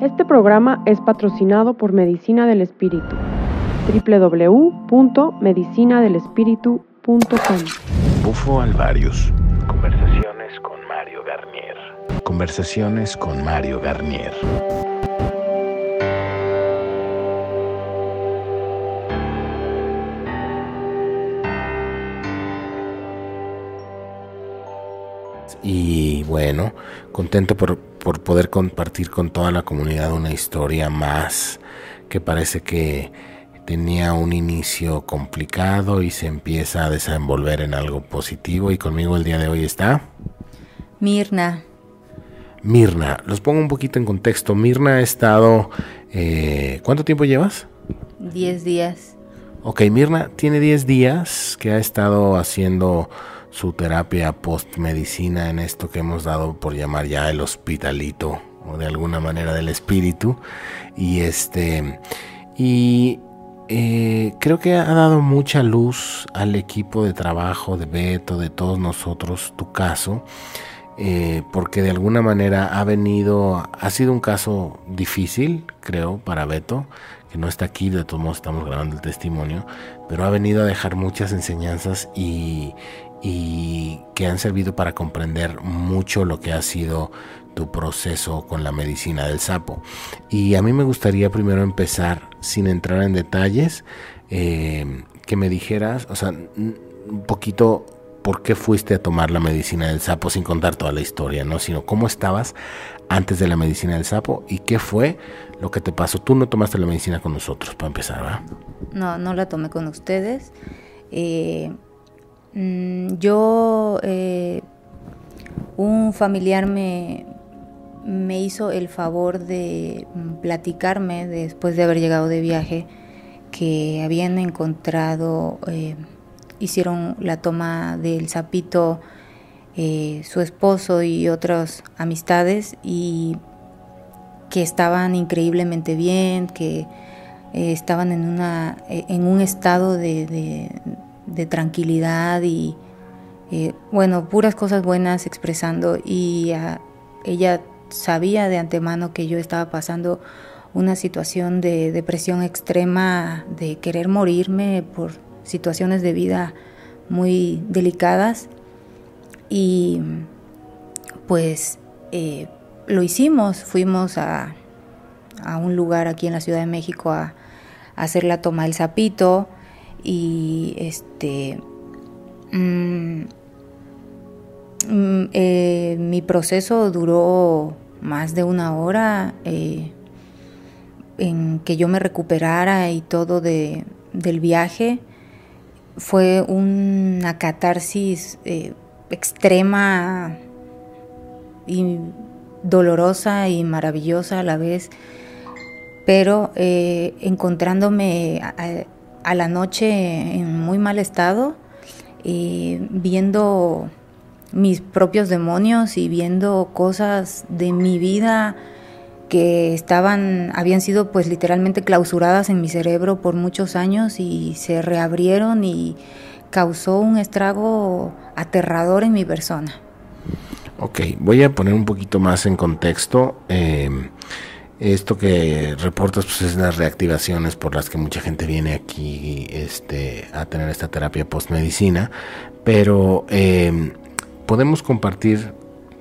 Este programa es patrocinado por Medicina del Espíritu. www.medicinadelespíritu.com Bufo Alvarius. Conversaciones con Mario Garnier. Conversaciones con Mario Garnier. Y bueno, contento por, por poder compartir con toda la comunidad una historia más que parece que tenía un inicio complicado y se empieza a desenvolver en algo positivo. Y conmigo el día de hoy está Mirna. Mirna. Los pongo un poquito en contexto. Mirna ha estado... eh, ¿Cuánto tiempo llevas? Diez días. Ok, Mirna tiene 10 días que ha estado haciendo su terapia post-medicina en esto que hemos dado por llamar ya el hospitalito o de alguna manera del espíritu. Y este. Y eh, creo que ha dado mucha luz al equipo de trabajo de Beto, de todos nosotros, tu caso. eh, porque de alguna manera ha venido, ha sido un caso difícil, creo, para Beto, que no está aquí, de todos modos estamos grabando el testimonio, pero ha venido a dejar muchas enseñanzas y, y que han servido para comprender mucho lo que ha sido tu proceso con la medicina del sapo. Y a mí me gustaría primero empezar, sin entrar en detalles, eh, que me dijeras, o sea, un poquito por qué fuiste a tomar la medicina del sapo sin contar toda la historia, ¿no? Sino cómo estabas antes de la medicina del sapo y qué fue lo que te pasó. Tú no tomaste la medicina con nosotros, para empezar, ¿verdad? No, no la tomé con ustedes. Eh, yo, eh, un familiar me, me hizo el favor de mm, platicarme después de haber llegado de viaje que habían encontrado, eh, hicieron la toma del sapito eh, su esposo y otras amistades y que estaban increíblemente bien, que estaban en, una, en un estado de- de tranquilidad y, eh, bueno, puras cosas buenas expresando. Y ella sabía de antemano que yo estaba pasando una situación de depresión extrema, de querer morirme por situaciones de vida muy delicadas. Y pues eh, lo hicimos, fuimos a, a un lugar aquí en la Ciudad de México a, a hacer la toma del sapito y este mm, mm, eh, mi proceso duró más de una hora eh, en que yo me recuperara y todo de, del viaje. Fue una catarsis eh, extrema y dolorosa y maravillosa a la vez, pero eh, encontrándome a, a la noche en muy mal estado, eh, viendo mis propios demonios y viendo cosas de mi vida que estaban, habían sido pues literalmente clausuradas en mi cerebro por muchos años y se reabrieron y causó un estrago aterrador en mi persona. Ok, voy a poner un poquito más en contexto. eh, esto que reportas pues, es las reactivaciones por las que mucha gente viene aquí este, a tener esta terapia postmedicina, pero eh, podemos compartir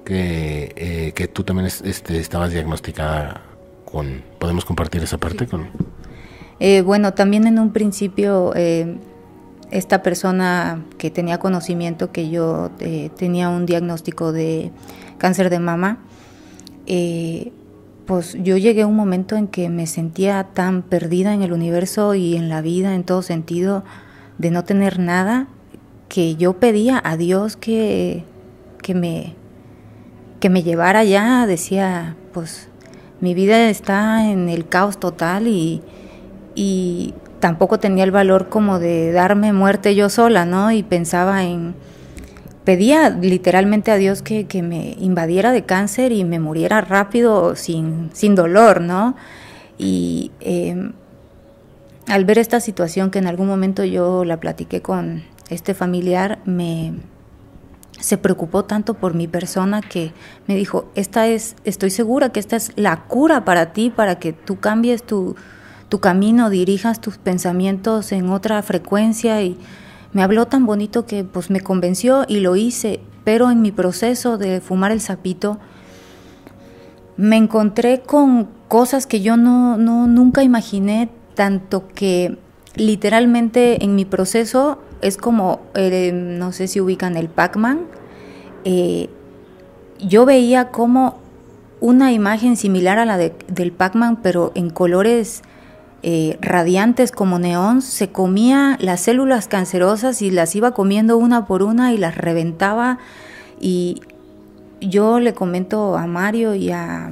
que, eh, que tú también es- este, estabas diagnosticada con... ¿Podemos compartir esa parte? con Eh, bueno, también en un principio eh, esta persona que tenía conocimiento que yo eh, tenía un diagnóstico de cáncer de mama, eh, pues yo llegué a un momento en que me sentía tan perdida en el universo y en la vida en todo sentido de no tener nada que yo pedía a Dios que, que me que me llevara allá, decía, pues mi vida está en el caos total y, y tampoco tenía el valor como de darme muerte yo sola, ¿no? Y pensaba en, pedía literalmente a Dios que, que me invadiera de cáncer y me muriera rápido sin, sin dolor, ¿no? Y eh, al ver esta situación que en algún momento yo la platiqué con este familiar, me, se preocupó tanto por mi persona que me dijo, esta es, estoy segura que esta es la cura para ti, para que tú cambies tu, tu camino, dirijas tus pensamientos en otra frecuencia y me habló tan bonito que pues me convenció y lo hice, pero en mi proceso de fumar el sapito me encontré con cosas que yo no, no nunca imaginé, tanto que literalmente en mi proceso es como, eh, no sé si ubican el Pac-Man, eh, yo veía como una imagen similar a la del Pac-Man, pero en colores eh, radiantes como neón, se comía las células cancerosas y las iba comiendo una por una y las reventaba. Y yo le comento a Mario y a,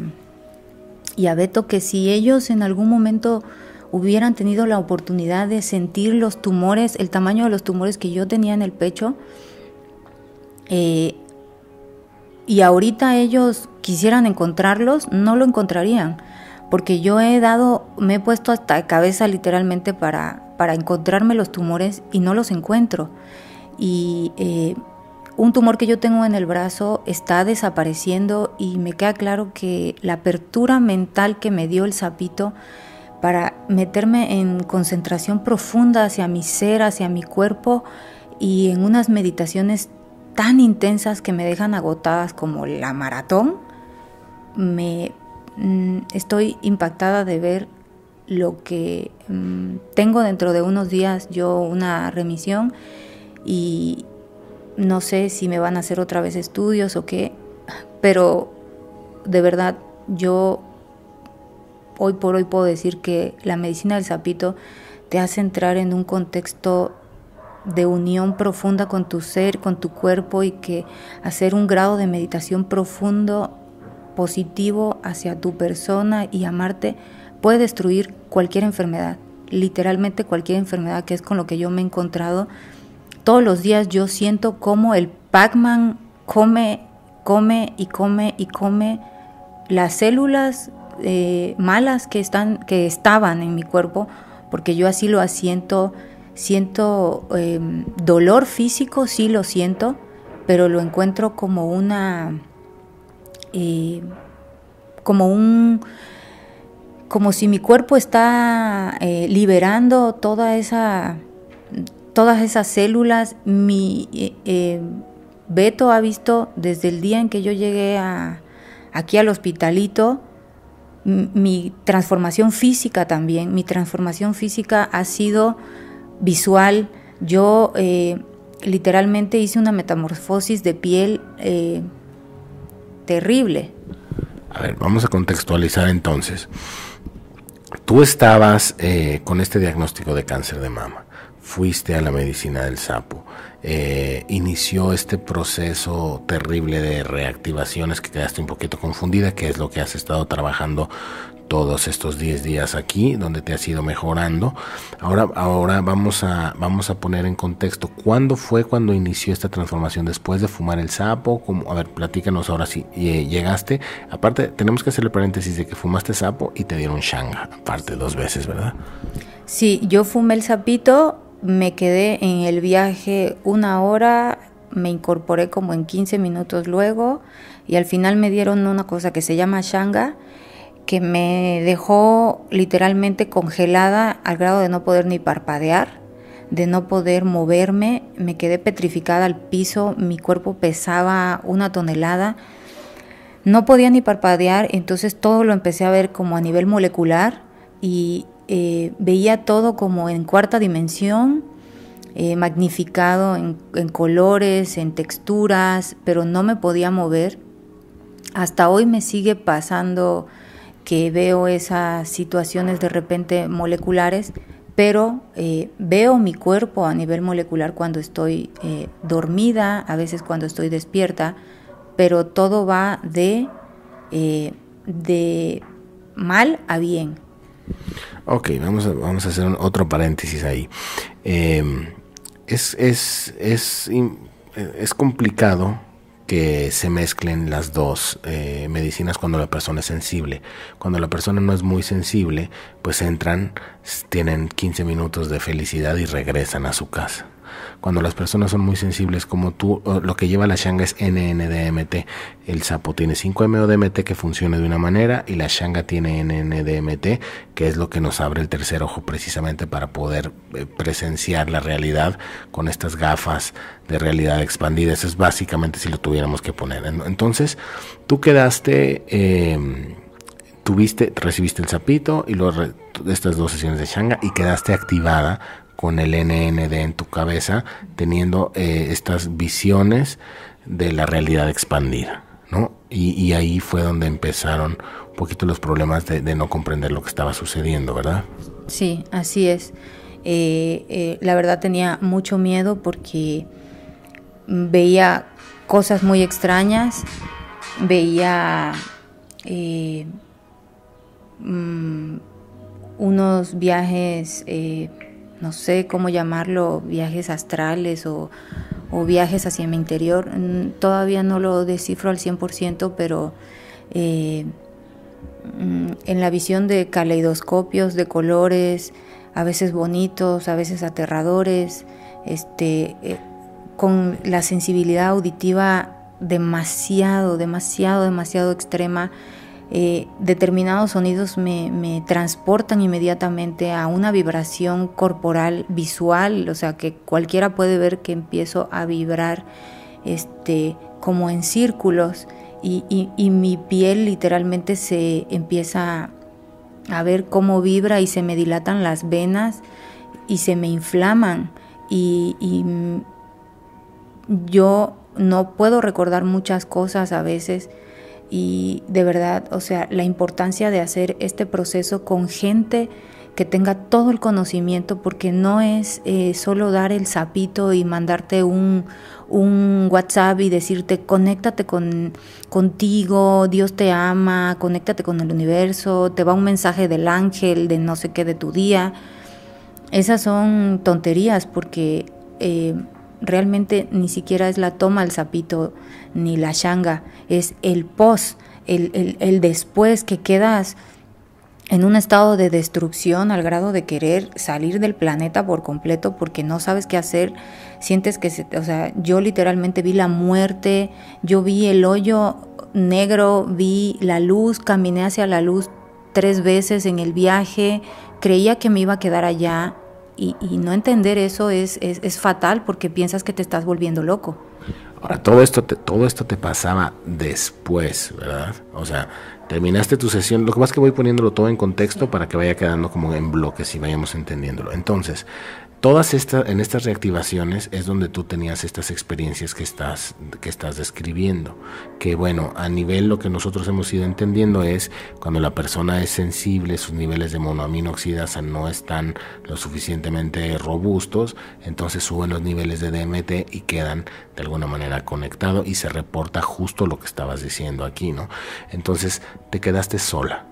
y a Beto que si ellos en algún momento hubieran tenido la oportunidad de sentir los tumores, el tamaño de los tumores que yo tenía en el pecho, eh, y ahorita ellos quisieran encontrarlos, no lo encontrarían porque yo he dado, me he puesto hasta cabeza literalmente para, para encontrarme los tumores y no los encuentro. Y eh, un tumor que yo tengo en el brazo está desapareciendo y me queda claro que la apertura mental que me dio el sapito para meterme en concentración profunda hacia mi ser, hacia mi cuerpo y en unas meditaciones tan intensas que me dejan agotadas como la maratón, me, Mm, estoy impactada de ver lo que mm, tengo dentro de unos días yo una remisión y no sé si me van a hacer otra vez estudios o qué, pero de verdad yo hoy por hoy puedo decir que la medicina del sapito te hace entrar en un contexto de unión profunda con tu ser, con tu cuerpo y que hacer un grado de meditación profundo positivo hacia tu persona y amarte puede destruir cualquier enfermedad, literalmente cualquier enfermedad que es con lo que yo me he encontrado. Todos los días yo siento como el Pac-Man come, come y come y come las células eh, malas que, están, que estaban en mi cuerpo, porque yo así lo asiento, siento em, dolor físico, sí lo siento, pero lo encuentro como una eh, como un como si mi cuerpo está eh, liberando toda esa todas esas células. Mi eh, Beto ha visto desde el día en que yo llegué a, aquí al hospitalito mi transformación física también. Mi transformación física ha sido visual. Yo literalmente hice una metamorfosis de piel terrible. A ver, vamos a contextualizar entonces. Tú estabas eh, con este diagnóstico de cáncer de mama, fuiste a la medicina del sapo, eh, inició este proceso terrible de reactivaciones que quedaste un poquito confundida, que es lo que has estado trabajando todos estos 10 días aquí, donde te has ido mejorando. Ahora, ahora vamos, a, vamos a poner en contexto, ¿cuándo fue cuando inició esta transformación? ¿Después de fumar el sapo? a ver, platícanos ahora si eh, llegaste. Aparte, tenemos que hacerle paréntesis de que fumaste sapo y te dieron shanga, aparte dos veces, ¿verdad? Sí, yo fumé el sapito, me quedé en el viaje una hora, me incorporé como en 15 minutos luego y al final me dieron una cosa que se llama shanga que me dejó literalmente congelada al grado de no poder ni parpadear, de no poder moverme, me quedé petrificada al piso, mi cuerpo pesaba una tonelada, no podía ni parpadear, entonces todo lo empecé a ver como a nivel molecular y eh, veía todo como en cuarta dimensión, eh, magnificado en, en colores, en texturas, pero no me podía mover. Hasta hoy me sigue pasando que veo esas situaciones de repente moleculares, pero eh, veo mi cuerpo a nivel molecular cuando estoy eh, dormida, a veces cuando estoy despierta, pero todo va de, eh, de mal a bien. Ok, vamos a, vamos a hacer otro paréntesis ahí. Em, es, es, es, es complicado que se mezclen las dos eh, medicinas cuando la persona es sensible. Cuando la persona no es muy sensible, pues entran, tienen 15 minutos de felicidad y regresan a su casa. Cuando las personas son muy sensibles como tú, lo que lleva la shanga es NNDMT. El sapo tiene 5-MeO-DMT que funciona de una manera y la shanga tiene NNDMT, que es lo que nos abre el tercer ojo precisamente para poder eh, presenciar la realidad con estas gafas de realidad expandida. Eso es básicamente si lo tuviéramos que poner. Entonces, tú quedaste... Eh, tuviste, recibiste el sapito y luego estas dos sesiones de Shanga y quedaste activada con el NND en tu cabeza, teniendo eh, estas visiones de la realidad expandida, ¿no? Y, ahí fue donde empezaron un poquito los problemas de, no comprender lo que estaba sucediendo, ¿verdad? Sí, así es. Eh, eh, la verdad tenía mucho miedo porque veía cosas muy extrañas, veía Mm, unos viajes, eh, no sé cómo llamarlo, viajes astrales o, viajes hacia mi interior. Mm, todavía no lo descifro al 100%, pero eh, mm, en la visión de caleidoscopios, de colores, a veces bonitos, a veces aterradores, este, eh, con la sensibilidad auditiva demasiado, demasiado, demasiado extrema eh, determinados sonidos me, transportan inmediatamente a una vibración corporal visual, o sea que cualquiera puede ver que empiezo a vibrar este, como en círculos y, mi piel literalmente se empieza a ver cómo vibra y se me dilatan las venas y se me inflaman. Y yo no puedo recordar muchas cosas a veces y de verdad, o sea, la importancia de hacer este proceso con gente que tenga todo el conocimiento, porque no es eh, solo dar el sapito y mandarte un, un WhatsApp y decirte conéctate con, contigo, Dios te ama, conéctate con el universo, te va un mensaje del ángel, de no sé qué de tu día. Esas son tonterías porque eh, realmente ni siquiera es la toma del sapito ni la shanga, es el pos, el, el, después que quedas en un estado de destrucción al grado de querer salir del planeta por completo porque no sabes qué hacer, sientes que se, o sea, yo literalmente vi la muerte, yo vi el hoyo negro, vi la luz, caminé hacia la luz tres veces en el viaje, creía que me iba a quedar allá y, no entender eso es, es, fatal porque piensas que te estás volviendo loco. Ahora, todo esto, te, todo esto te pasaba después, ¿verdad? O sea, terminaste tu sesión. Lo que pasa es que voy poniéndolo todo en contexto para que vaya quedando como en bloques y vayamos entendiéndolo. Entonces, todas estas, en estas reactivaciones es donde tú tenías estas experiencias que estás, que estás describiendo. Que bueno, a nivel lo que nosotros hemos ido entendiendo es cuando la persona es sensible, sus niveles de monoamino oxidasa no están lo suficientemente robustos, entonces suben los niveles de DMT y quedan de alguna manera conectados y se reporta justo lo que estabas diciendo aquí, ¿no? Entonces te quedaste sola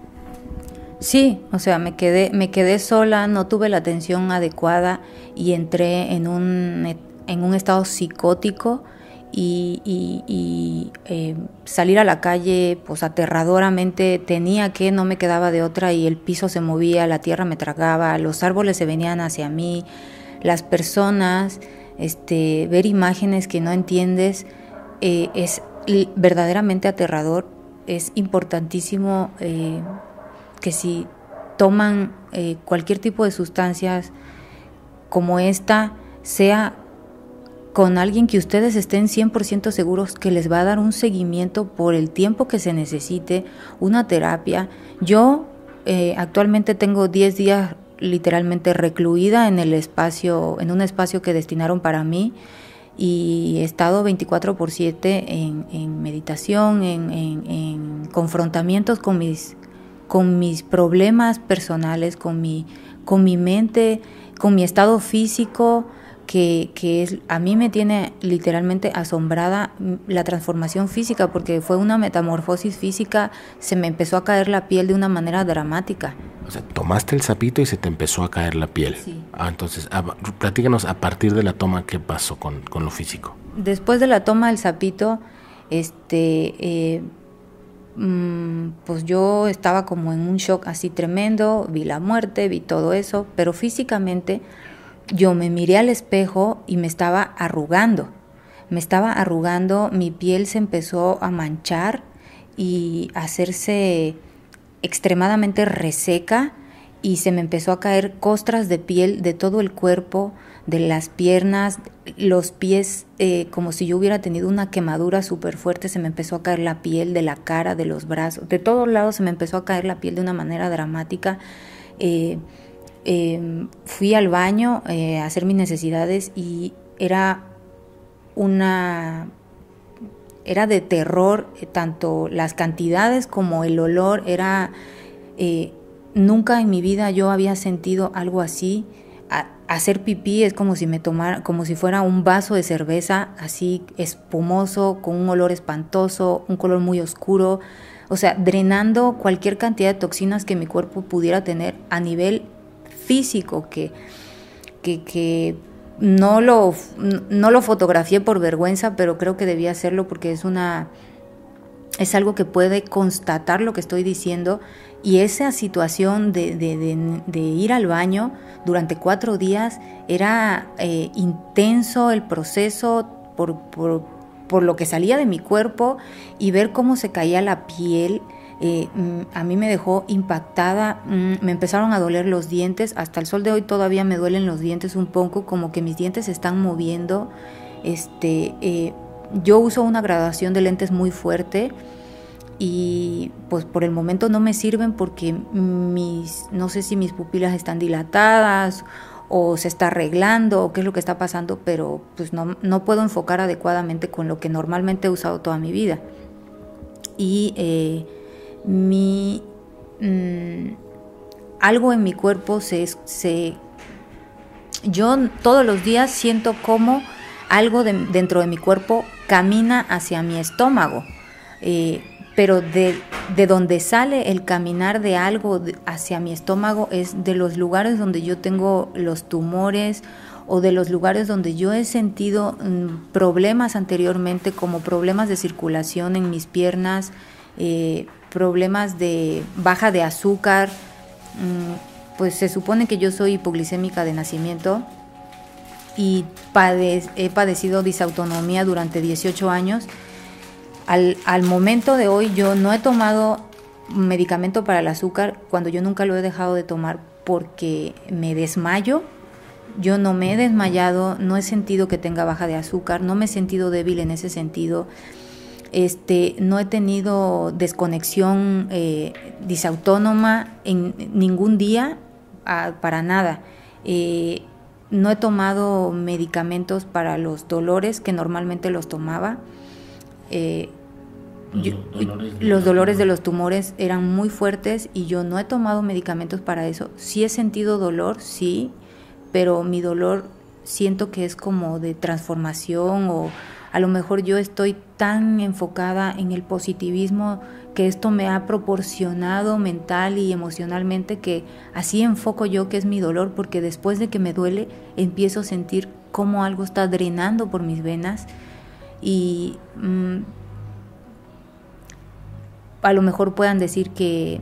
Sí, o sea, me quedé, me quedé sola, no tuve la atención adecuada y entré en un, en un estado psicótico y, eh, salir a la calle, pues aterradoramente tenía que, no me quedaba de otra y el piso se movía, la tierra me tragaba, los árboles se venían hacia mí, las personas, este, ver imágenes que no entiendes eh, es verdaderamente aterrador, es importantísimo. Eh, que si toman eh, cualquier tipo de sustancias como esta, sea con alguien que ustedes estén 100% seguros que les va a dar un seguimiento por el tiempo que se necesite, una terapia. Yo eh, actualmente tengo 10 días literalmente recluida en el espacio, en un espacio que destinaron para mí y he estado 24 por 7 en, meditación, en, en confrontamientos con mis con mis problemas personales, con mi, con mi mente, con mi estado físico, que, que, es, a mí me tiene literalmente asombrada la transformación física, porque fue una metamorfosis física, se me empezó a caer la piel de una manera dramática. O sea, tomaste el sapito y se te empezó a caer la piel. Sí. Ah, entonces, a, platícanos a partir de la toma, ¿qué pasó con, con lo físico? Después de la toma del sapito, este... Eh, pues yo estaba como en un shock así tremendo, vi la muerte, vi todo eso, pero físicamente yo me miré al espejo y me estaba arrugando. Me estaba arrugando, mi piel se empezó a manchar y a hacerse extremadamente reseca y se me empezó a caer costras de piel de todo el cuerpo, de las piernas, los pies, eh, como si yo hubiera tenido una quemadura súper fuerte, se me empezó a caer la piel de la cara, de los brazos, de todos lados se me empezó a caer la piel de una manera dramática. Eh, em, fui al baño eh, a hacer mis necesidades y era una era de terror, tanto las cantidades como el olor, era nunca en mi vida yo había sentido algo así hacer pipí es como si me tomara, como si fuera un vaso de cerveza así espumoso, con un olor espantoso, un color muy oscuro, o sea, drenando cualquier cantidad de toxinas que mi cuerpo pudiera tener a nivel físico, que, que, no, lo, no lo fotografié por vergüenza, pero creo que debía hacerlo porque es una es algo que puede constatar lo que estoy diciendo y esa situación de, de, ir al baño durante cuatro días era eh, intenso el proceso por, por, por, lo que salía de mi cuerpo y ver cómo se caía la piel. Eh, mm, a mí me dejó impactada, mm, me empezaron a doler los dientes, hasta el sol de hoy todavía me duelen los dientes un poco, como que mis dientes se están moviendo. Este, eh, yo uso una graduación de lentes muy fuerte y pues por el momento no me sirven porque mis, no sé si mis pupilas están dilatadas o se está arreglando o qué es lo que está pasando, pero pues no, no puedo enfocar adecuadamente con lo que normalmente he usado toda mi vida. Y eh, mi, mm, algo en mi cuerpo se, se... Yo todos los días siento como algo dentro de mi cuerpo camina hacia mi estómago. Eh, pero de, de, donde sale el caminar de algo hacia mi estómago es de los lugares donde yo tengo los tumores o de los lugares donde yo he sentido mm, problemas anteriormente como problemas de circulación en mis piernas, eh, problemas de baja de azúcar, mm, pues se supone que yo soy hipoglicémica de nacimiento y he padecido disautonomía durante 18 años al, momento de hoy yo no he tomado medicamento para el azúcar cuando yo nunca lo he dejado de tomar porque me desmayo. Yo no me he desmayado, no he sentido que tenga baja de azúcar, no me he sentido débil en ese sentido. Este, no he tenido desconexión eh, disautónoma en ningún día, ah, para nada. Eh, no he tomado medicamentos para los dolores que normalmente los tomaba. Eh, los, dolores de los tumores eran muy fuertes y yo no he tomado medicamentos para eso. Sí he sentido dolor, sí, pero mi dolor siento que es como de transformación o a lo mejor yo estoy tan enfocada en el positivismo que esto me ha proporcionado mental y emocionalmente que así enfoco yo que es mi dolor porque después de que me duele empiezo a sentir como algo está drenando por mis venas y mm, a lo mejor puedan decir que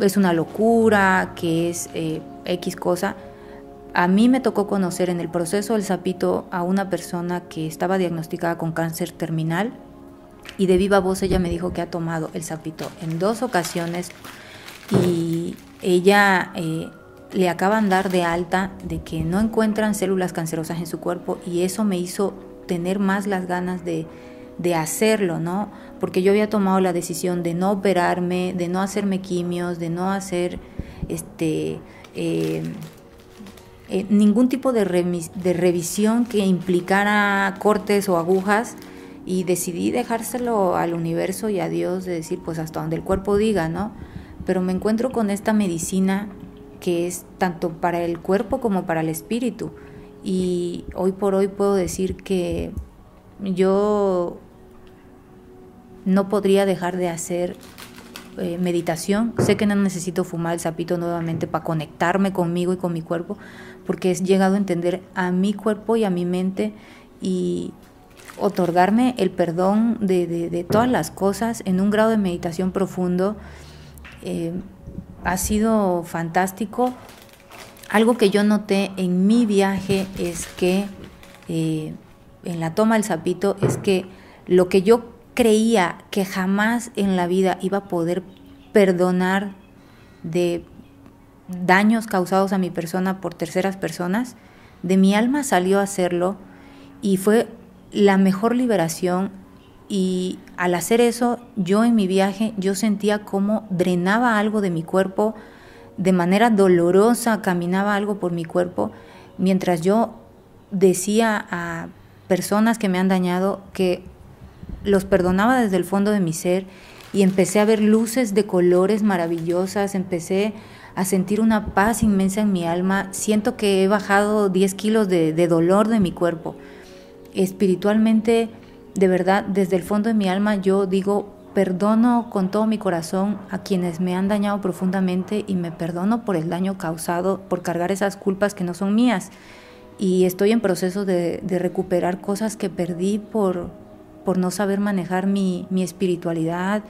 es una locura, que es eh, X cosa. A mí me tocó conocer en el proceso del sapito a una persona que estaba diagnosticada con cáncer terminal y de viva voz ella me dijo que ha tomado el sapito en dos ocasiones y ella eh, le acaban de dar de alta de que no encuentran células cancerosas en su cuerpo y eso me hizo tener más las ganas de, hacerlo, ¿no? Porque yo había tomado la decisión de no operarme, de no hacerme quimios, de no hacer este eh, eh, ningún tipo de, de revisión que implicara cortes o agujas y decidí dejárselo al universo y a Dios de decir pues hasta donde el cuerpo diga, ¿no? Pero me encuentro con esta medicina que es tanto para el cuerpo como para el espíritu y hoy por hoy puedo decir que yo no podría dejar de hacer eh, meditación. Sé que no necesito fumar el sapito nuevamente para conectarme conmigo y con mi cuerpo, porque he llegado a entender a mi cuerpo y a mi mente y otorgarme el perdón de, todas las cosas en un grado de meditación profundo. Eh, ha sido fantástico algo que yo noté en mi viaje es que, eh, en la toma del sapito, es que lo que yo creía que jamás en la vida iba a poder perdonar de daños causados a mi persona por terceras personas, de mi alma salió a hacerlo y fue la mejor liberación y al hacer eso yo en mi viaje yo sentía como drenaba algo de mi cuerpo de manera dolorosa, caminaba algo por mi cuerpo mientras yo decía a personas que me han dañado que los perdonaba desde el fondo de mi ser y empecé a ver luces de colores maravillosas, empecé a sentir una paz inmensa en mi alma, siento que he bajado 10 kilos de, de dolor de mi cuerpo. Espiritualmente, de verdad, desde el fondo de mi alma yo digo, perdono con todo mi corazón a quienes me han dañado profundamente y me perdono por el daño causado, por cargar esas culpas que no son mías. Y estoy en proceso de, recuperar cosas que perdí por, por no saber manejar mi, mi espiritualidad,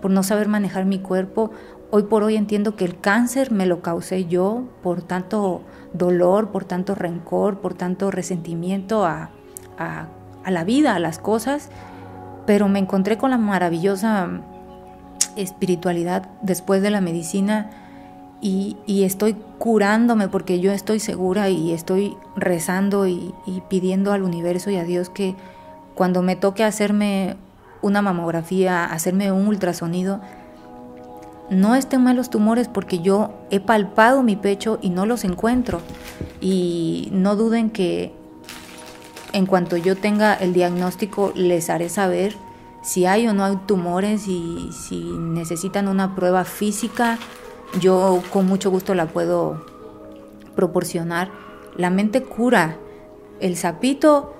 por no saber manejar mi cuerpo. Hoy por hoy entiendo que el cáncer me lo causé yo por tanto dolor, por tanto rencor, por tanto resentimiento a, a, la vida, a las cosas, pero me encontré con la maravillosa espiritualidad después de la medicina y, y, estoy curándome porque yo estoy segura y estoy rezando y, y pidiendo al universo y a Dios que cuando me toque hacerme una mamografía, hacerme un ultrasonido, no estén mal los tumores porque yo he palpado mi pecho y no los encuentro. Y no duden que en cuanto yo tenga el diagnóstico les haré saber si hay o no hay tumores y si necesitan una prueba física, yo con mucho gusto la puedo proporcionar. La mente cura. El sapito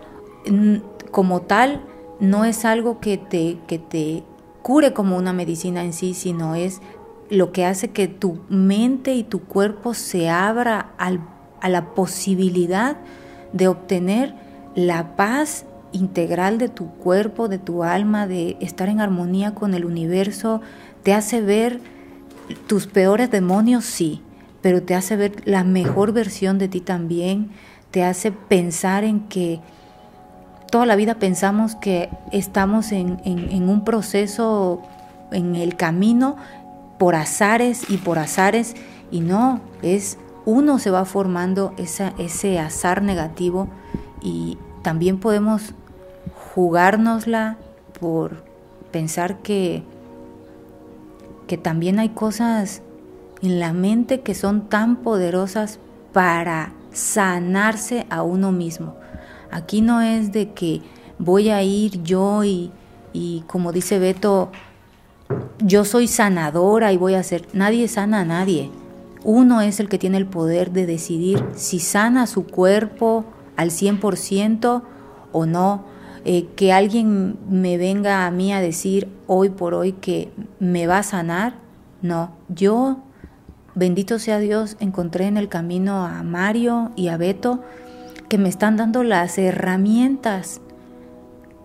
como tal no es algo que te, que te cure como una medicina en sí, sino es lo que hace que tu mente y tu cuerpo se abra a la posibilidad de obtener la paz integral de tu cuerpo, de tu alma, de estar en armonía con el universo, te hace ver tus peores demonios, sí, pero te hace ver la mejor versión de ti también, te hace pensar en que toda la vida pensamos que estamos en, un proceso, en el camino, por azares y por azares, y no, es uno se va formando ese azar negativo y también podemos jugárnosla por pensar que, que también hay cosas en la mente que son tan poderosas para sanarse a uno mismo. Aquí no es de que voy a ir yo y, como dice Beto, yo soy sanadora y voy a hacer. Nadie sana a nadie. Uno es el que tiene el poder de decidir si sana su cuerpo al 100% o no. Eh, que alguien me venga a mí a decir hoy por hoy que me va a sanar. No, yo, bendito sea Dios, encontré en el camino a Mario y a Beto que me están dando las herramientas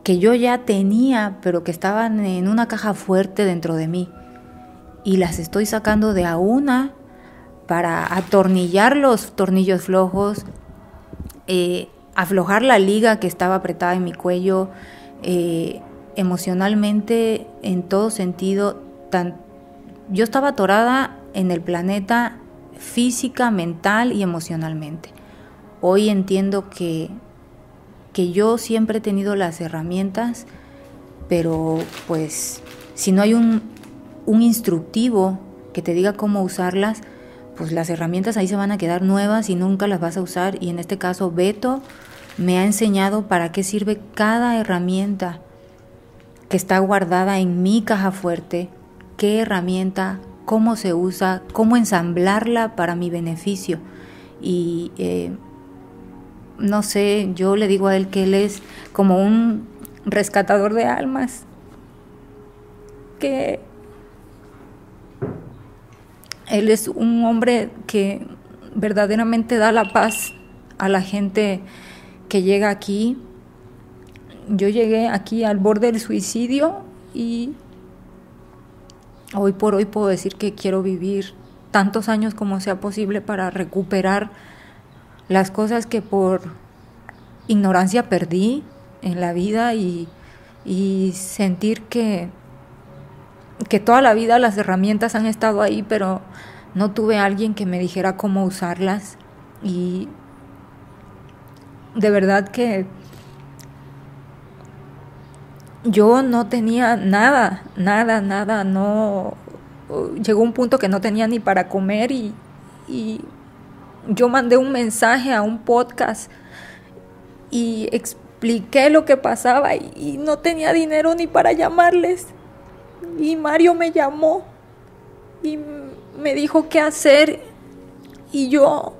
que yo ya tenía, pero que estaban en una caja fuerte dentro de mí. Y las estoy sacando de a una para atornillar los tornillos flojos, eh, aflojar la liga que estaba apretada en mi cuello, eh, emocionalmente, en todo sentido. Yo estaba atorada en el planeta física, mental y emocionalmente. Hoy entiendo que, que yo siempre he tenido las herramientas, pero pues si no hay un instructivo que te diga cómo usarlas, pues las herramientas ahí se van a quedar nuevas y nunca las vas a usar. Y en este caso, Beto me ha enseñado para qué sirve cada herramienta que está guardada en mi caja fuerte, qué herramienta, cómo se usa, cómo ensamblarla para mi beneficio. Y eh, no sé, yo le digo a él que él es como un rescatador de almas, que él es un hombre que verdaderamente da la paz a la gente que llega aquí. Yo llegué aquí al borde del suicidio y hoy por hoy puedo decir que quiero vivir tantos años como sea posible para recuperar las cosas que por ignorancia perdí en la vida y, y sentir que, que toda la vida las herramientas han estado ahí, pero no tuve alguien que me dijera cómo usarlas y de verdad que yo no tenía nada, nada, nada, no llegó un punto que no tenía ni para comer y, yo mandé un mensaje a un podcast y expliqué lo que pasaba y no tenía dinero ni para llamarles. Y Mario me llamó y me dijo qué hacer. Y yo,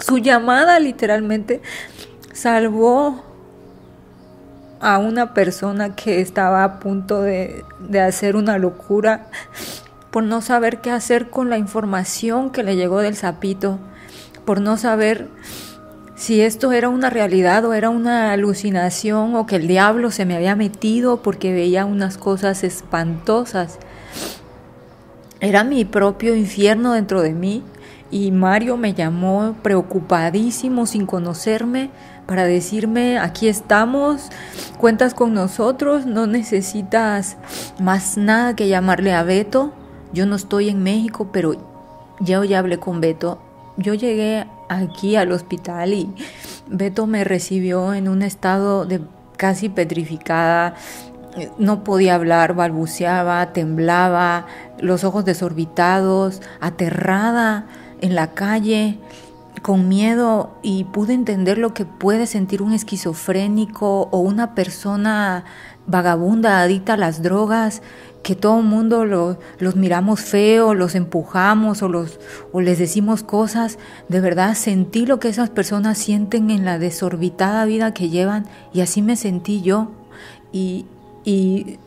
su llamada literalmente salvó a una persona que estaba a punto de, de, hacer una locura por no saber qué hacer con la información que le llegó del sapito, por no saber si esto era una realidad o era una alucinación o que el diablo se me había metido porque veía unas cosas espantosas. Era mi propio infierno dentro de mí y Mario me llamó preocupadísimo sin conocerme para decirme aquí estamos, cuentas con nosotros, no necesitas más nada que llamarle a Beto. Yo no estoy en México, pero yo ya hablé con Beto. Yo llegué aquí al hospital y Beto me recibió en un estado de casi petrificada, no podía hablar, balbuceaba, temblaba, los ojos desorbitados, aterrada en la calle, con miedo y pude entender lo que puede sentir un esquizofrénico o una persona vagabunda, adicta a las drogas, que todo el mundo los miramos feo, los empujamos o, los, o les decimos cosas. De verdad sentí lo que esas personas sienten en la desorbitada vida que llevan y así me sentí yo. Y, y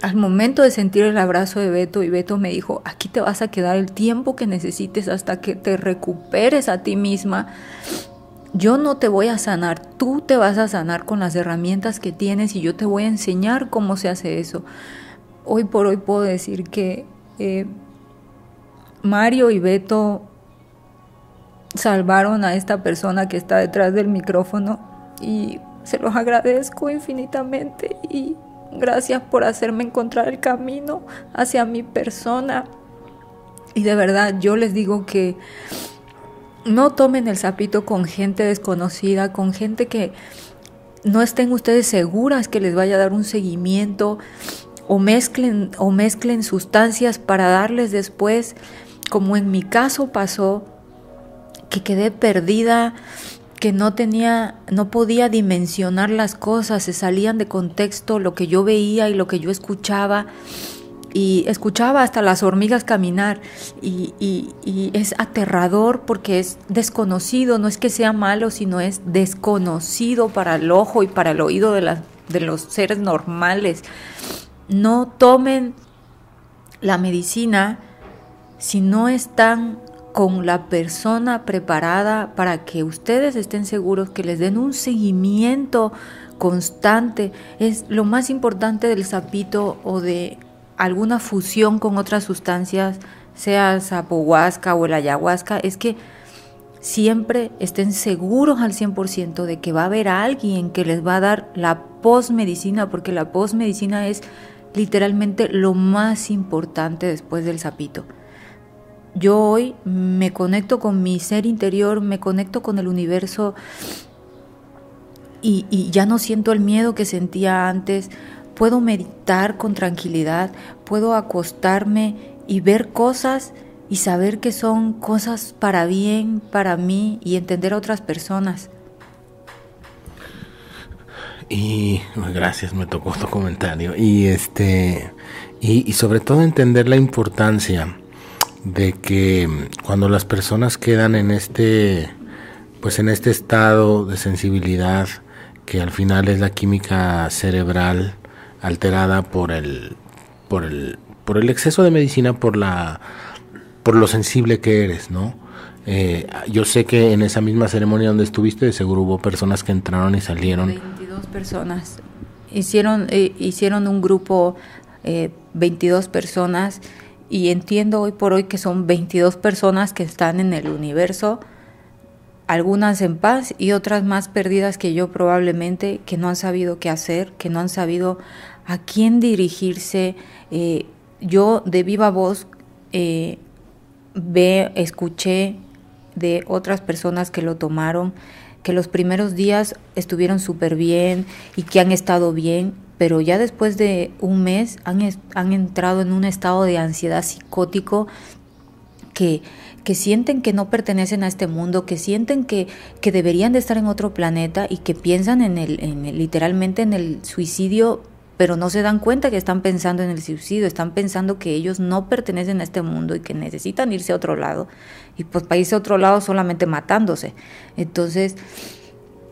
al momento de sentir el abrazo de Beto y Beto me dijo, aquí te vas a quedar el tiempo que necesites hasta que te recuperes a ti misma. Yo no te voy a sanar, tú te vas a sanar con las herramientas que tienes y yo te voy a enseñar cómo se hace eso. Hoy por hoy puedo decir que eh, Mario y Beto salvaron a esta persona que está detrás del micrófono y se los agradezco infinitamente y Gracias por hacerme encontrar el camino hacia mi persona. Y de verdad, yo les digo que no tomen el sapito con gente desconocida, con gente que no estén ustedes seguras que les vaya a dar un seguimiento o mezclen o mezclen sustancias para darles después, como en mi caso pasó, que quedé perdida que no tenía, no podía dimensionar las cosas, se salían de contexto lo que yo veía y lo que yo escuchaba. Y escuchaba hasta las hormigas caminar y, y, es aterrador porque es desconocido, no es que sea malo, sino es desconocido para el ojo y para el oído de, de los seres normales. No tomen la medicina si no están con la persona preparada para que ustedes estén seguros que les den un seguimiento constante. Es lo más importante del sapito o de alguna fusión con otras sustancias, sea el sapohuasca o el ayahuasca, es que siempre estén seguros al 100% de que va a haber alguien que les va a dar la postmedicina, porque la postmedicina es literalmente lo más importante después del sapito. Yo hoy me conecto con mi ser interior, me conecto con el universo y, ya no siento el miedo que sentía antes. Puedo meditar con tranquilidad, puedo acostarme y ver cosas y saber que son cosas para bien, para mí y entender a otras personas. Y gracias, me tocó tu comentario. Y este y sobre todo entender la importancia de que cuando las personas quedan en este pues en este estado de sensibilidad que al final es la química cerebral alterada por el por el por el exceso de medicina por la por lo sensible que eres no eh, yo sé que en esa misma ceremonia donde estuviste de seguro hubo personas que entraron y salieron 22 personas hicieron eh, hicieron un grupo eh, 22 personas y entiendo hoy por hoy que son 22 personas que están en el universo, algunas en paz y otras más perdidas que yo probablemente, que no han sabido qué hacer, que no han sabido a quién dirigirse. Eh, yo de viva voz eh, ve, escuché de otras personas que lo tomaron, que los primeros días estuvieron súper bien y que han estado bien, pero ya después de un mes han, han entrado en un estado de ansiedad psicótico que, que sienten que no pertenecen a este mundo, que sienten que, que deberían de estar en otro planeta y que piensan en el, en el, literalmente en el suicidio pero no se dan cuenta que están pensando en el suicidio, están pensando que ellos no pertenecen a este mundo y que necesitan irse a otro lado. Y pues para irse a otro lado solamente matándose. Entonces,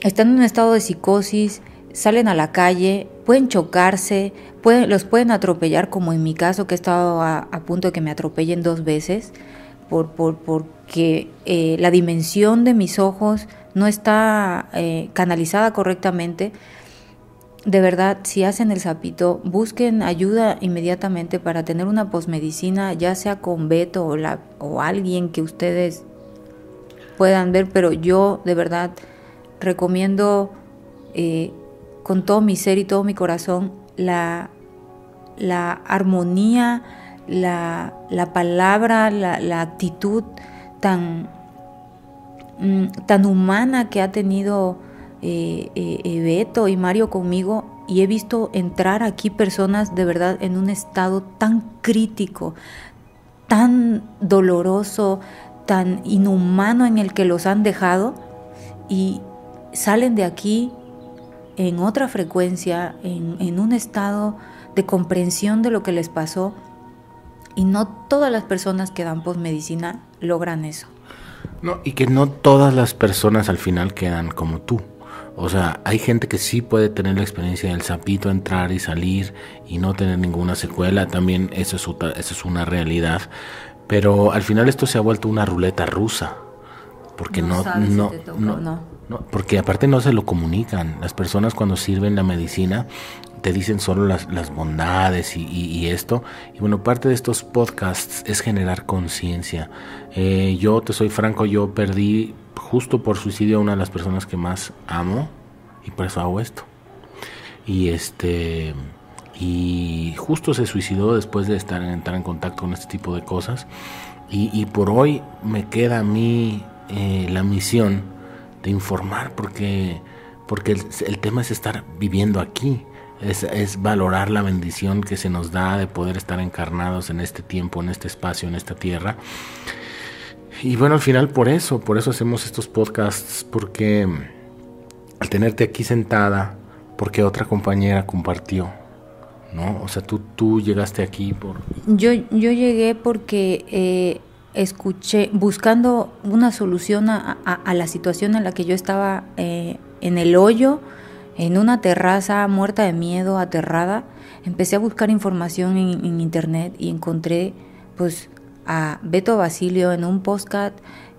están en un estado de psicosis, salen a la calle, pueden chocarse, pueden, los pueden atropellar, como en mi caso, que he estado a, punto de que me atropellen dos veces, por, por, porque eh, la dimensión de mis ojos no está eh, canalizada correctamente de verdad, si hacen el sapito, busquen ayuda inmediatamente para tener una posmedicina, ya sea con Beto o, la, o alguien que ustedes puedan ver, pero yo de verdad recomiendo eh, con todo mi ser y todo mi corazón la, la armonía, la, la palabra, la, la, actitud tan, mm, tan humana que ha tenido Beto y Mario conmigo y he visto entrar aquí personas de verdad en un estado tan crítico, tan doloroso, tan inhumano en el que los han dejado y salen de aquí en otra frecuencia, en, en un estado de comprensión de lo que les pasó y no todas las personas que dan posmedicina logran eso. No, y que no todas las personas al final quedan como tú. O sea, hay gente que sí puede tener la experiencia del sapito, entrar y salir y no tener ninguna secuela. También eso es, eso es una realidad. Pero al final esto se ha vuelto una ruleta rusa. Porque no, no, no, no, porque aparte no se lo comunican. Las personas cuando sirven la medicina te dicen solo las, las bondades y, y, esto. Y bueno, parte de estos podcasts es generar conciencia. Eh, yo te soy franco, yo perdí justo por suicidio a una de las personas que más amo y por eso hago esto. Y este y justo se suicidó después de estar entrar en contacto con este tipo de cosas. Y, por hoy me queda a mí eh, la misión de informar porque porque el, tema es estar viviendo aquí. Es, es, valorar la bendición que se nos da de poder estar encarnados en este tiempo, en este espacio, en esta tierra y bueno, al final por eso, por eso hacemos estos podcasts, porque al tenerte aquí sentada, porque otra compañera compartió, ¿no? O sea, tú, tú llegaste aquí por... Yo, yo llegué porque eh, escuché, buscando una solución a, la situación en la que yo estaba eh, en el hoyo, en una terraza, muerta de miedo, aterrada, empecé a buscar información en internet y encontré, pues, a Beto Basilio en un postcat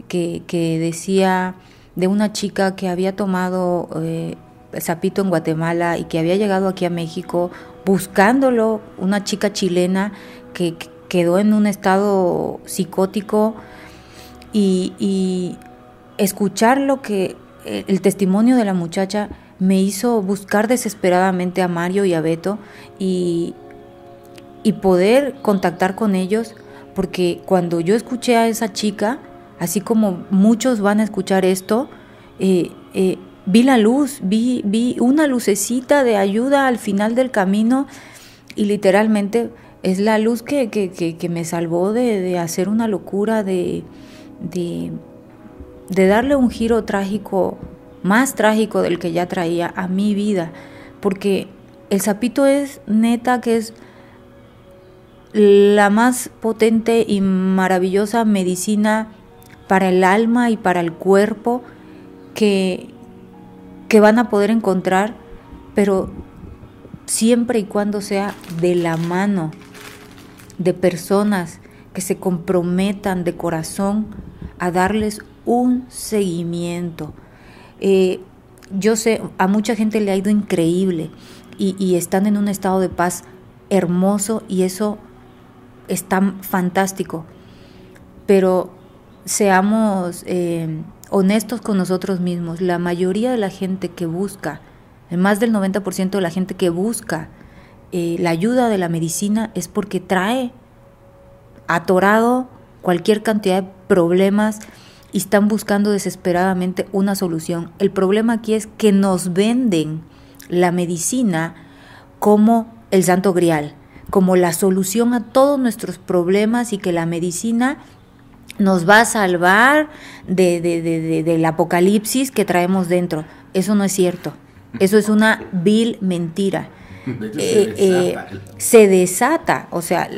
que, que decía de una chica que había tomado eh, sapito en Guatemala y que había llegado aquí a México buscándolo, una chica chilena que, quedó en un estado psicótico y, y escuchar lo que el testimonio de la muchacha me hizo buscar desesperadamente a Mario y a Beto y, y poder contactar con ellos porque cuando yo escuché a esa chica, así como muchos van a escuchar esto, eh, eh, vi la luz, vi, vi una lucecita de ayuda al final del camino y literalmente es la luz que, que, me salvó de, hacer una locura, de, de, de darle un giro trágico, más trágico del que ya traía a mi vida, porque el sapito es neta que es la más potente y maravillosa medicina para el alma y para el cuerpo que, que van a poder encontrar, pero siempre y cuando sea de la mano de personas que se comprometan de corazón a darles un seguimiento. Eh, yo sé, a mucha gente le ha ido increíble y, y están en un estado de paz hermoso y eso está fantástico, pero seamos eh, honestos con nosotros mismos. La mayoría de la gente que busca, más del 90% de la gente que busca eh, la ayuda de la medicina es porque trae atorado cualquier cantidad de problemas y están buscando desesperadamente una solución. El problema aquí es que nos venden la medicina como el santo grial, como la solución a todos nuestros problemas y que la medicina nos va a salvar de, del apocalipsis que traemos dentro. Eso no es cierto. Eso es una vil mentira. Eh, eh, se, desata. O sea,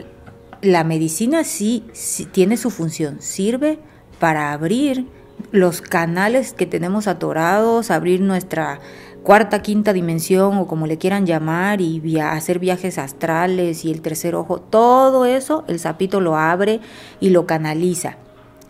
la medicina sí, sí tiene su función, sirve para abrir los canales que tenemos atorados, abrir nuestra cuarta, quinta dimensión o como le quieran llamar y hacer viajes astrales y el tercer ojo, todo eso el sapito lo abre y lo canaliza,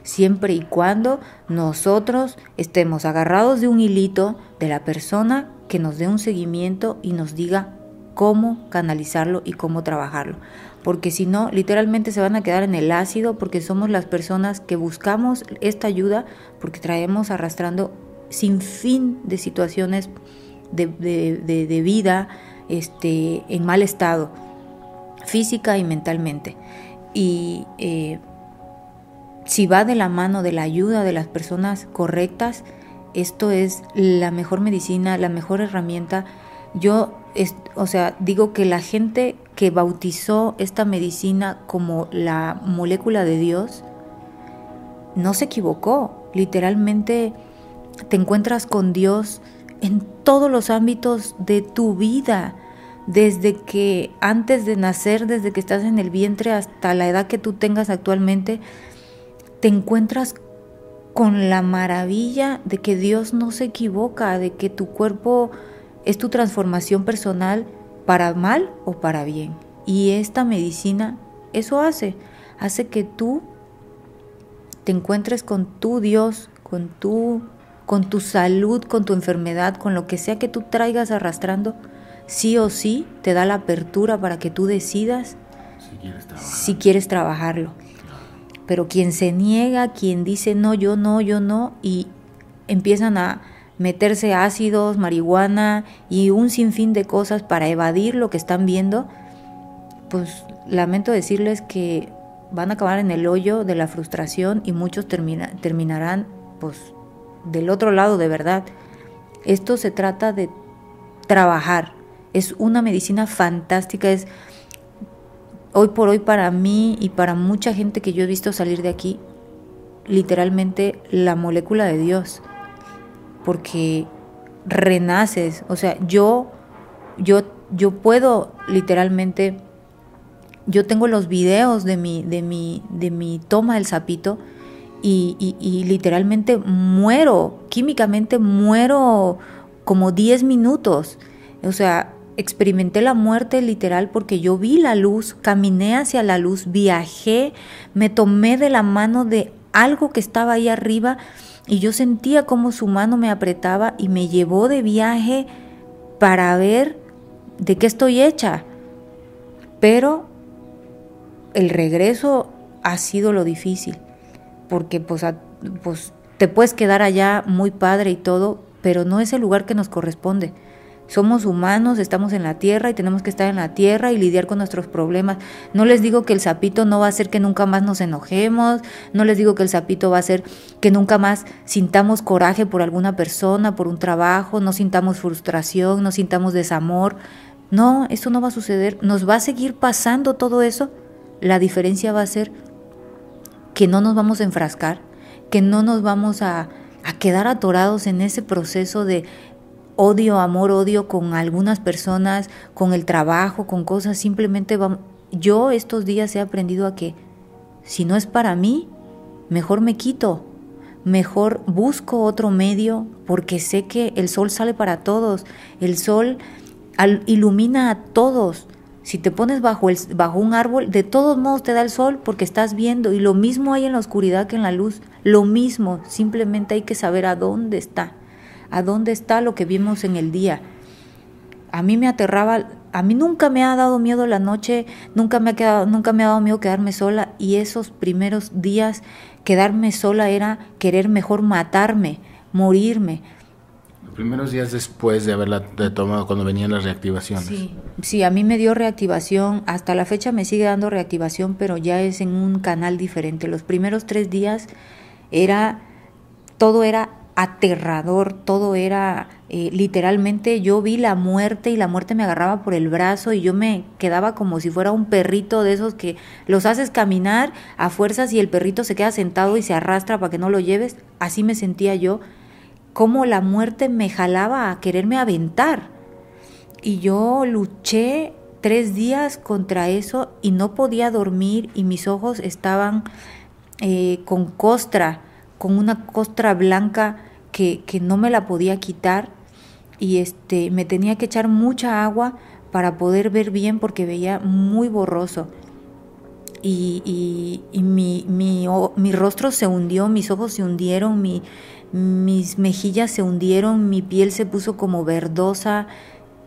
siempre y cuando nosotros estemos agarrados de un hilito de la persona que nos dé un seguimiento y nos diga cómo canalizarlo y cómo trabajarlo. Porque si no, literalmente se van a quedar en el ácido porque somos las personas que buscamos esta ayuda porque traemos arrastrando sin fin de situaciones de, vida este, en mal estado, física y mentalmente. Y eh, si va de la mano de la ayuda de las personas correctas, esto es la mejor medicina, la mejor herramienta. Yo, o sea, digo que la gente que bautizó esta medicina como la molécula de Dios, no se equivocó. Literalmente te encuentras con Dios en todos los ámbitos de tu vida, desde que antes de nacer, desde que estás en el vientre hasta la edad que tú tengas actualmente, te encuentras con la maravilla de que Dios no se equivoca, de que tu cuerpo es tu transformación personal para mal o para bien. Y esta medicina eso hace, hace que tú te encuentres con tu Dios, con tu con tu salud, con tu enfermedad, con lo que sea que tú traigas arrastrando, sí o sí te da la apertura para que tú decidas si quieres, trabajarlo. Pero quien se niega, quien dice no, yo no, yo no, y empiezan a meterse ácidos, marihuana y un sinfín de cosas para evadir lo que están viendo, pues lamento decirles que van a acabar en el hoyo de la frustración y muchos terminarán pues del otro lado de verdad. Esto se trata de trabajar. Es una medicina fantástica. Es hoy por hoy para mí y para mucha gente que yo he visto salir de aquí, literalmente la molécula de Dios. Porque renaces. O sea, yo, yo, yo puedo literalmente. Yo tengo los videos de mi, de mi, de mi toma del sapito y, literalmente muero, químicamente muero como 10 minutos. O sea, experimenté la muerte literal porque yo vi la luz, caminé hacia la luz, viajé, me tomé de la mano de algo que estaba ahí arriba y yo sentía como su mano me apretaba y me llevó de viaje para ver de qué estoy hecha. Pero el regreso ha sido lo difícil porque pues, pues te puedes quedar allá muy padre y todo, pero no es el lugar que nos corresponde. Somos humanos, estamos en la tierra y tenemos que estar en la tierra y lidiar con nuestros problemas. No les digo que el sapito no va a hacer que nunca más nos enojemos, no les digo que el sapito va a hacer que nunca más sintamos coraje por alguna persona, por un trabajo, no sintamos frustración, no sintamos desamor. No, eso no va a suceder. Nos va a seguir pasando todo eso. La diferencia va a ser que no nos vamos a enfrascar, que no nos vamos a, quedar atorados en ese proceso de odio, amor, odio con algunas personas, con el trabajo, con cosas, simplemente vamos, yo estos días he aprendido a que si no es para mí, mejor me quito, mejor busco otro medio porque sé que el sol sale para todos, el sol ilumina a todos, si te pones bajo, el, bajo un árbol, de todos modos te da el sol porque estás viendo y lo mismo hay en la oscuridad que en la luz. Lo mismo, simplemente hay que saber a dónde está, a dónde está lo que vimos en el día. A mí me aterraba a mí nunca me ha dado miedo la noche, nunca me ha, quedado, nunca me ha dado miedo quedarme sola y esos primeros días quedarme sola era querer mejor matarme, morirme. Primeros días después de haberla tomado, cuando venían las reactivaciones. Sí, sí, a mí me dio reactivación, hasta la fecha me sigue dando reactivación, pero ya es en un canal diferente. Los primeros tres días era, todo era aterrador, todo era eh, literalmente yo vi la muerte y la muerte me agarraba por el brazo y yo me quedaba como si fuera un perrito de esos que los haces caminar a fuerzas y el perrito se queda sentado y se arrastra para que no lo lleves, así me sentía yo, como la muerte me jalaba a quererme aventar. Y yo luché tres días contra eso y no podía dormir y mis ojos estaban eh, con costra, con una costra blanca que, no me la podía quitar y este, me tenía que echar mucha agua para poder ver bien porque veía muy borroso. Y, mi, mi, rostro se hundió, mis ojos se hundieron, mi, mis mejillas se hundieron, mi piel se puso como verdosa.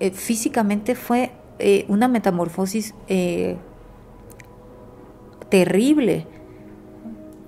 Eh, físicamente fue eh, una metamorfosis eh, terrible,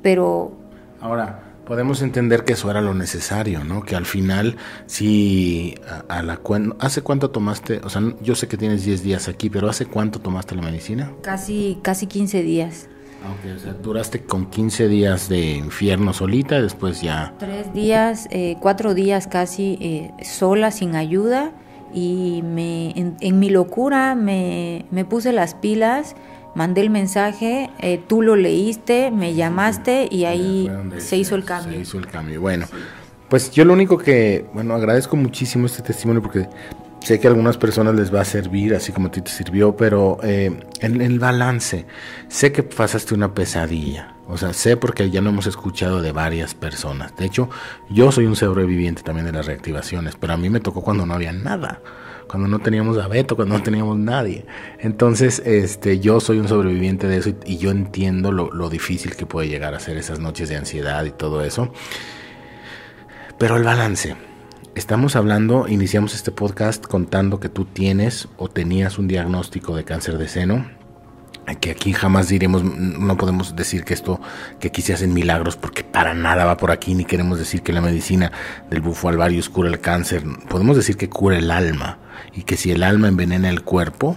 pero... Ahora, podemos entender que eso era lo necesario, ¿no? Que al final, si a, la ¿hace cuánto tomaste? O sea, yo sé que tienes 10 días aquí, pero ¿hace cuánto tomaste la medicina? Casi, casi 15 días. Ok, o sea, duraste con 15 días de infierno solita, después ya... Tres días, eh, cuatro días casi eh, sola, sin ayuda, y me, en, mi locura me, me puse las pilas mandé el mensaje, eh, tú lo leíste, me llamaste y ahí se hizo el cambio. Se hizo el cambio. Bueno, pues yo lo único que, bueno, agradezco muchísimo este testimonio porque sé que a algunas personas les va a servir, así como a ti te sirvió, pero eh, en el balance, sé que pasaste una pesadilla. O sea, sé porque ya no hemos escuchado de varias personas. De hecho, yo soy un sobreviviente también de las reactivaciones, pero a mí me tocó cuando no había nada cuando no teníamos a Beto, cuando no teníamos nadie. Entonces, este, yo soy un sobreviviente de eso y, yo entiendo lo, lo, difícil que puede llegar a ser esas noches de ansiedad y todo eso. Pero el balance. Estamos hablando, iniciamos este podcast contando que tú tienes o tenías un diagnóstico de cáncer de seno que aquí jamás diremos, no podemos decir que esto, que aquí se hacen milagros, porque para nada va por aquí, ni queremos decir que la medicina del bufo alvarius cura el cáncer, podemos decir que cura el alma, y que si el alma envenena el cuerpo,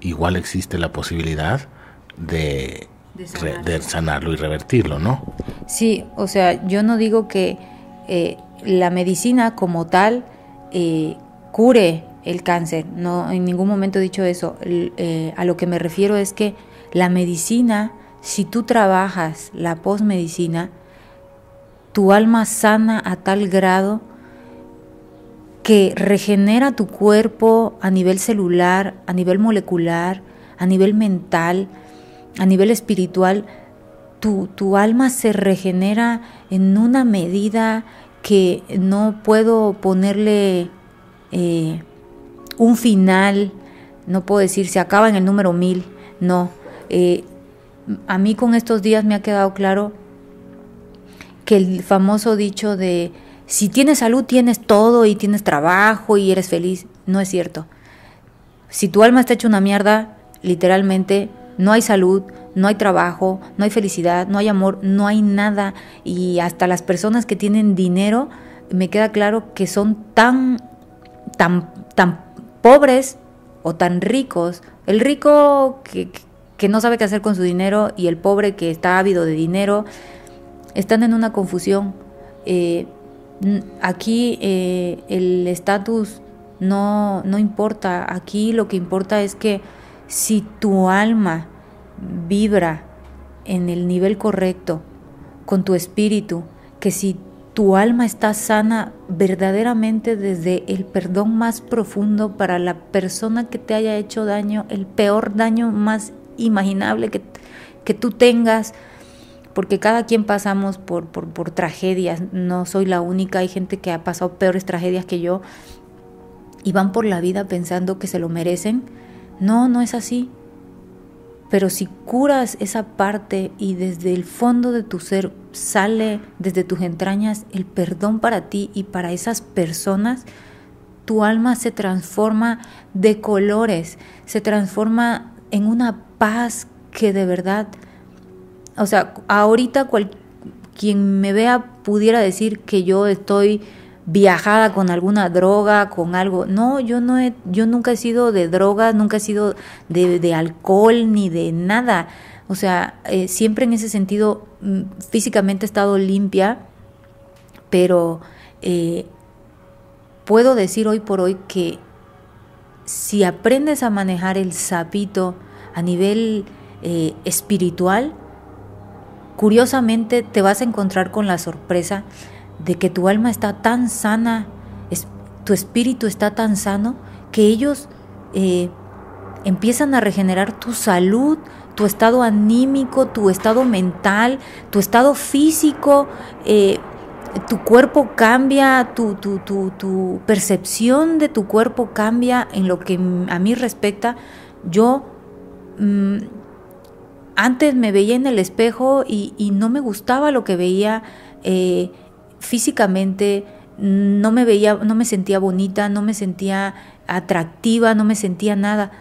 igual existe la posibilidad de, sanarlo. y revertirlo, ¿no? Sí, o sea, yo no digo que eh, la medicina como tal eh, cure el cáncer. No, en ningún momento he dicho eso. Eh, a lo que me refiero es que la medicina, si tú trabajas la postmedicina, tu alma sana a tal grado que regenera tu cuerpo a nivel celular, a nivel molecular, a nivel mental, a nivel espiritual. Tu, tu alma se regenera en una medida que no puedo ponerle eh, un final, no puedo decir se acaba en el número mil, no. Eh, a mí con estos días me ha quedado claro que el famoso dicho de si tienes salud tienes todo y tienes trabajo y eres feliz, no es cierto. Si tu alma está hecha una mierda, literalmente no hay salud, no hay trabajo, no hay felicidad, no hay amor, no hay nada. Y hasta las personas que tienen dinero, me queda claro que son tan, tan, tan pobres o tan ricos. El rico que, no sabe qué hacer con su dinero y el pobre que está ávido de dinero están en una confusión. Eh, aquí eh, el estatus no, no importa. Aquí lo que importa es que si tu alma vibra en el nivel correcto con tu espíritu, que si tu alma está sana verdaderamente desde el perdón más profundo para la persona que te haya hecho daño, el peor daño más imaginable que, que tú tengas, porque cada quien pasamos por, por, por tragedias, no soy la única, hay gente que ha pasado peores tragedias que yo y van por la vida pensando que se lo merecen. No, no es así. Pero si curas esa parte y desde el fondo de tu ser sale desde tus entrañas el perdón para ti y para esas personas, tu alma se transforma de colores, se transforma en una paz que de verdad, o sea, ahorita quien me vea pudiera decir que yo estoy viajada con alguna droga, con algo. No, yo no he, yo nunca he sido de droga, nunca he sido de, alcohol ni de nada. O sea, eh, siempre en ese sentido mm, físicamente he estado limpia, pero eh, puedo decir hoy por hoy que si aprendes a manejar el sapito a nivel eh, espiritual, curiosamente te vas a encontrar con la sorpresa de que tu alma está tan sana, tu espíritu está tan sano, que ellos eh, empiezan a regenerar tu salud, tu estado anímico, tu estado mental, tu estado físico, eh, tu cuerpo cambia, tu, percepción de tu cuerpo cambia en lo que a mí respecta. Yo mm, antes me veía en el espejo y, no me gustaba lo que veía. Eh, físicamente no me veía, no me sentía bonita, no me sentía atractiva, no me sentía nada.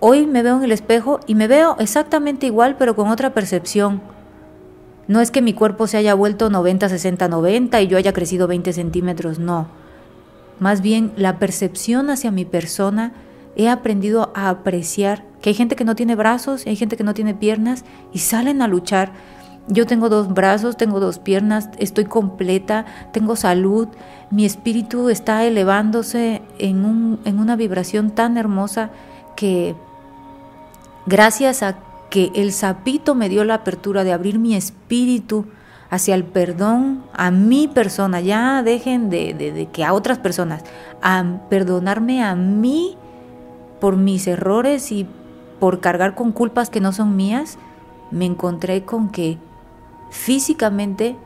Hoy me veo en el espejo y me veo exactamente igual, pero con otra percepción. No es que mi cuerpo se haya vuelto 90, 60, 90 y yo haya crecido 20 centímetros, no. Más bien la percepción hacia mi persona, he aprendido a apreciar que hay gente que no tiene brazos, hay gente que no tiene piernas y salen a luchar yo tengo dos brazos, tengo dos piernas, estoy completa, tengo salud, mi espíritu está elevándose en, un, en una vibración tan hermosa que gracias a que el sapito me dio la apertura de abrir mi espíritu hacia el perdón a mi persona, ya dejen de, de que a otras personas, a perdonarme a mí por mis errores y por cargar con culpas que no son mías, me encontré con que físicamente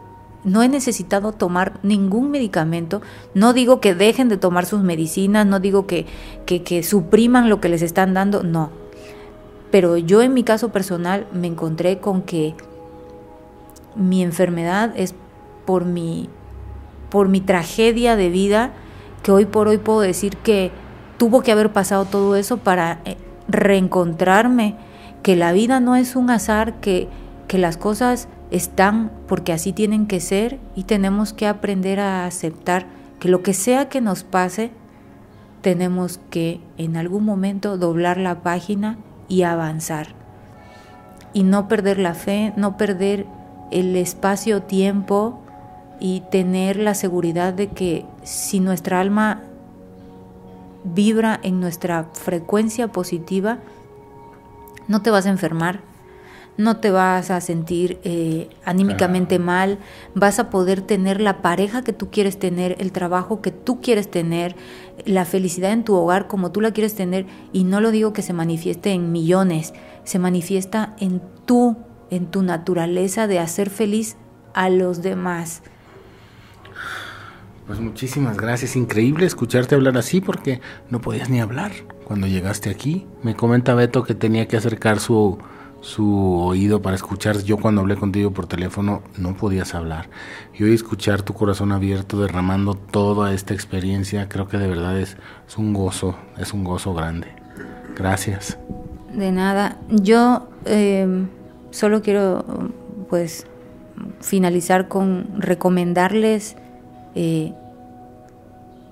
no he necesitado tomar ningún medicamento. No digo que dejen de tomar sus medicinas, no digo que, que, supriman lo que les están dando, no. Pero yo en mi caso personal me encontré con que mi enfermedad es por mi, por mi tragedia de vida, que hoy por hoy puedo decir que tuvo que haber pasado todo eso para eh, reencontrarme, que la vida no es un azar, que, que las cosas están porque así tienen que ser y tenemos que aprender a aceptar que lo que sea que nos pase, tenemos que en algún momento doblar la página y avanzar. Y no perder la fe, no perder el espacio-tiempo y tener la seguridad de que si nuestra alma vibra en nuestra frecuencia positiva, no te vas a enfermar, no te vas a sentir eh, anímicamente mal, vas a poder tener la pareja que tú quieres tener, el trabajo que tú quieres tener, la felicidad en tu hogar como tú la quieres tener. Y no lo digo que se manifieste en millones, se manifiesta en tú, en tu naturaleza de hacer feliz a los demás. Pues muchísimas gracias, increíble escucharte hablar así porque no podías ni hablar cuando llegaste aquí. Me comenta Beto que tenía que acercar su su oído para escuchar. Yo cuando hablé contigo por teléfono no podías hablar. Y hoy escuchar tu corazón abierto derramando toda esta experiencia, creo que de verdad es, un gozo, es un gozo grande. Gracias. De nada. Yo em, solo quiero pues finalizar con recomendarles eh,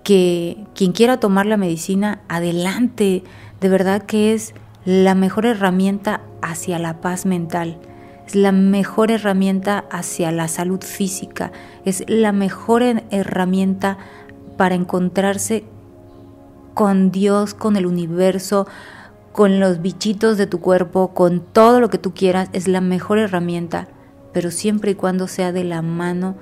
que quien quiera tomar la medicina, adelante. De verdad que es la mejor herramienta hacia la paz mental, es la mejor herramienta hacia la salud física, es la mejor herramienta para encontrarse con Dios, con el universo, con los bichitos de tu cuerpo, con todo lo que tú quieras, es la mejor herramienta, pero siempre y cuando sea de la mano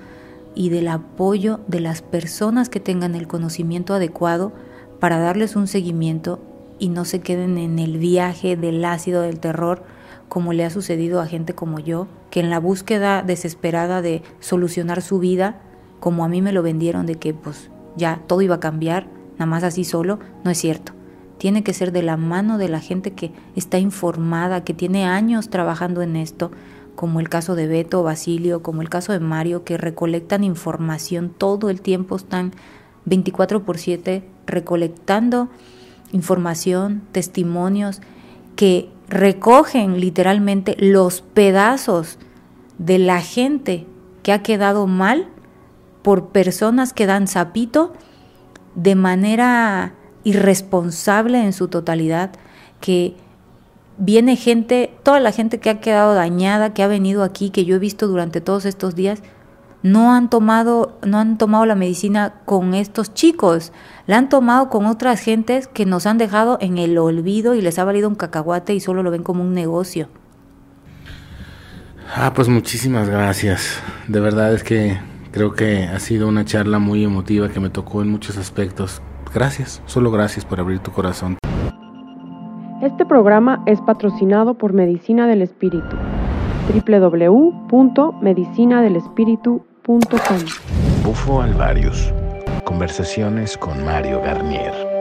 y del apoyo de las personas que tengan el conocimiento adecuado para darles un seguimiento y no se queden en el viaje del ácido del terror como le ha sucedido a gente como yo, que en la búsqueda desesperada de solucionar su vida, como a mí me lo vendieron de que pues ya todo iba a cambiar, nada más así solo, no es cierto. Tiene que ser de la mano de la gente que está informada, que tiene años trabajando en esto, como el caso de Beto, Basilio, como el caso de Mario, que recolectan información todo el tiempo, están 24 por 7 recolectando información, testimonios que recogen literalmente los pedazos de la gente que ha quedado mal por personas que dan sapito de manera irresponsable en su totalidad, que viene gente, toda la gente que ha quedado dañada, que ha venido aquí, que yo he visto durante todos estos días, no han tomado, no han tomado la medicina con estos chicos, la han tomado con otras gentes que nos han dejado en el olvido y les ha valido un cacahuate y solo lo ven como un negocio. Ah, pues muchísimas gracias. De verdad es que creo que ha sido una charla muy emotiva que me tocó en muchos aspectos. Gracias, solo gracias por abrir tu corazón. Este programa es patrocinado por Medicina del Espíritu www.medicinadelespíritu.com Bufo Alvarius. Conversaciones con Mario Garnier.